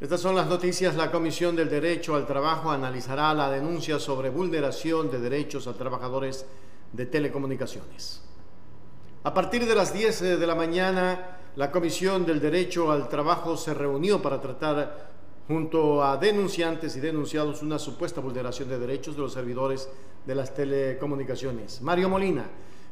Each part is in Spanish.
Estas son las noticias. La Comisión del Derecho al Trabajo analizará la denuncia sobre vulneración de derechos a trabajadores de telecomunicaciones. A partir de las 10 de la mañana, la Comisión del Derecho al Trabajo se reunió para tratar junto a denunciantes y denunciados una supuesta vulneración de derechos de los servidores de las telecomunicaciones. Mario Molina,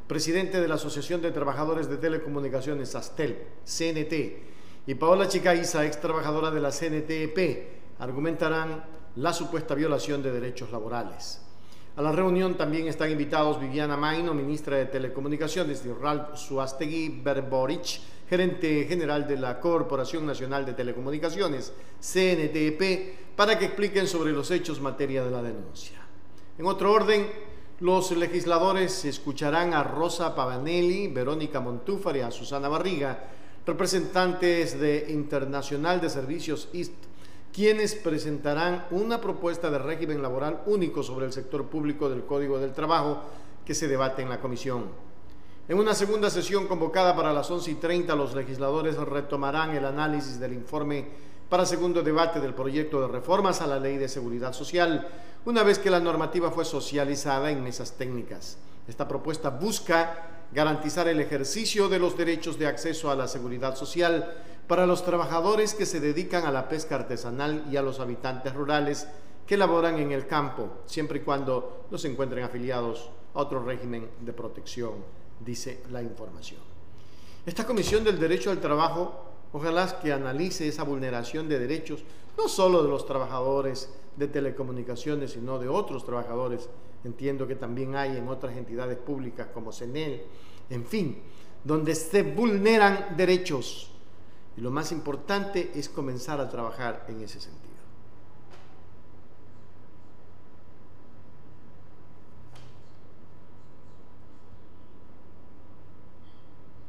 presidente de la Asociación de Trabajadores de Telecomunicaciones, ASTEL, CNT, y Paola Chicaiza, ex trabajadora de la CNTEP, argumentarán la supuesta violación de derechos laborales. A la reunión también están invitados Viviana Maino, ministra de Telecomunicaciones, y Ralph Suastegui Berborich, gerente general de la Corporación Nacional de Telecomunicaciones, CNTEP, para que expliquen sobre los hechos materia de la denuncia. En otro orden, los legisladores escucharán a Rosa Pavanelli, Verónica Montúfar y a Susana Barriga, representantes de Internacional de Servicios IST, quienes presentarán una propuesta de régimen laboral único sobre el sector público del Código del Trabajo que se debate en la comisión. En una segunda sesión convocada para las 11 y 30, los legisladores retomarán el análisis del informe para segundo debate del proyecto de reformas a la Ley de Seguridad Social, una vez que la normativa fue socializada en mesas técnicas. Esta propuesta busca garantizar el ejercicio de los derechos de acceso a la seguridad social para los trabajadores que se dedican a la pesca artesanal y a los habitantes rurales que laboran en el campo, siempre y cuando no se encuentren afiliados a otro régimen de protección, dice la información. Esta Comisión del Derecho al Trabajo, ojalá que analice esa vulneración de derechos, no solo de los trabajadores de telecomunicaciones, sino de otros trabajadores entiendo que también hay en otras entidades públicas como CENEL, en fin, donde se vulneran derechos. Y lo más importante es comenzar a trabajar en ese sentido.